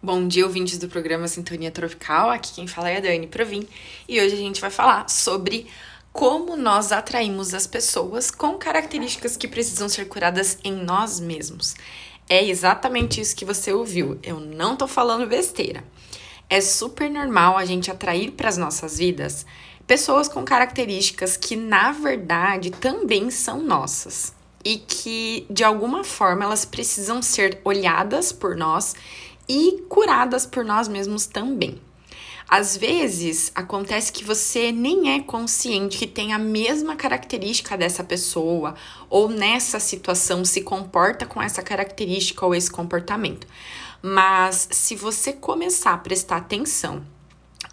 Bom dia, ouvintes do programa Sintonia Tropical. Aqui quem fala é a Dani Provin e hoje a gente vai falar sobre como nós atraímos as pessoas com características que precisam ser curadas em nós mesmos. É exatamente isso que você ouviu. Eu não tô falando besteira. É super normal a gente atrair para as nossas vidas pessoas com características que na verdade também são nossas e que de alguma forma elas precisam ser olhadas por nós e curadas por nós mesmos também. Às vezes acontece que você nem é consciente que tem a mesma característica dessa pessoa ou nessa situação se comporta com essa característica ou esse comportamento. Mas se você começar a prestar atenção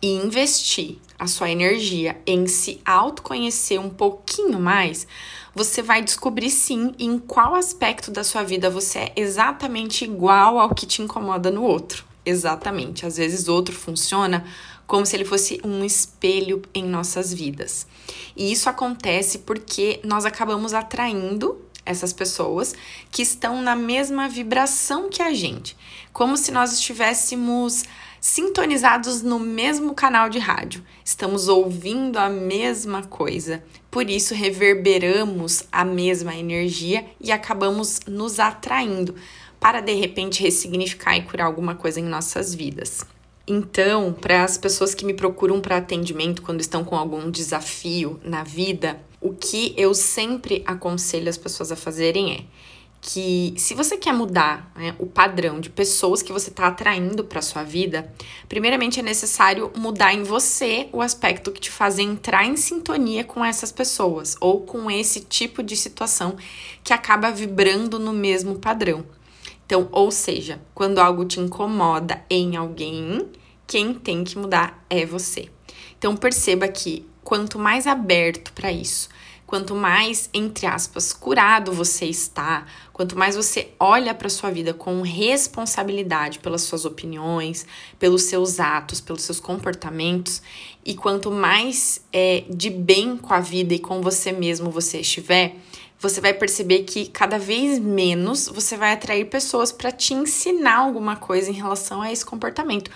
e investir a sua energia em se autoconhecer um pouquinho mais, você vai descobrir sim em qual aspecto da sua vida você é exatamente igual ao que te incomoda no outro. Exatamente. Às vezes, outro funciona como se ele fosse um espelho em nossas vidas. E isso acontece porque nós acabamos atraindo essas pessoas que estão na mesma vibração que a gente, como se nós estivéssemos sintonizados no mesmo canal de rádio. Estamos ouvindo a mesma coisa. Por isso reverberamos a mesma energia e acabamos nos atraindo para de repente ressignificar e curar alguma coisa em nossas vidas. Então, para as pessoas que me procuram para atendimento quando estão com algum desafio na vida, o que eu sempre aconselho as pessoas a fazerem é que se você quer mudar né, o padrão de pessoas que você está atraindo para sua vida, primeiramente é necessário mudar em você o aspecto que te faz entrar em sintonia com essas pessoas ou com esse tipo de situação que acaba vibrando no mesmo padrão. Então, ou seja, quando algo te incomoda em alguém, quem tem que mudar é você. Então, perceba que quanto mais aberto para isso, Quanto mais, entre aspas, curado você está, quanto mais você olha para sua vida com responsabilidade pelas suas opiniões, pelos seus atos, pelos seus comportamentos, e quanto mais é, de bem com a vida e com você mesmo você estiver, você vai perceber que cada vez menos você vai atrair pessoas para te ensinar alguma coisa em relação a esse comportamento.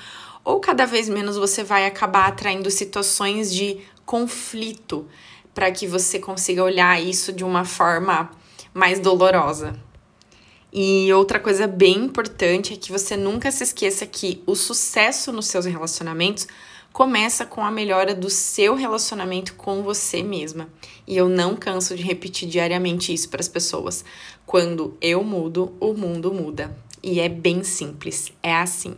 Ou cada vez menos você vai acabar atraindo situações de conflito para que você consiga olhar isso de uma forma mais dolorosa. E outra coisa bem importante é que você nunca se esqueça que o sucesso nos seus relacionamentos começa com a melhora do seu relacionamento com você mesma. E eu não canso de repetir diariamente isso para as pessoas. Quando eu mudo, o mundo muda. E é bem simples, é assim.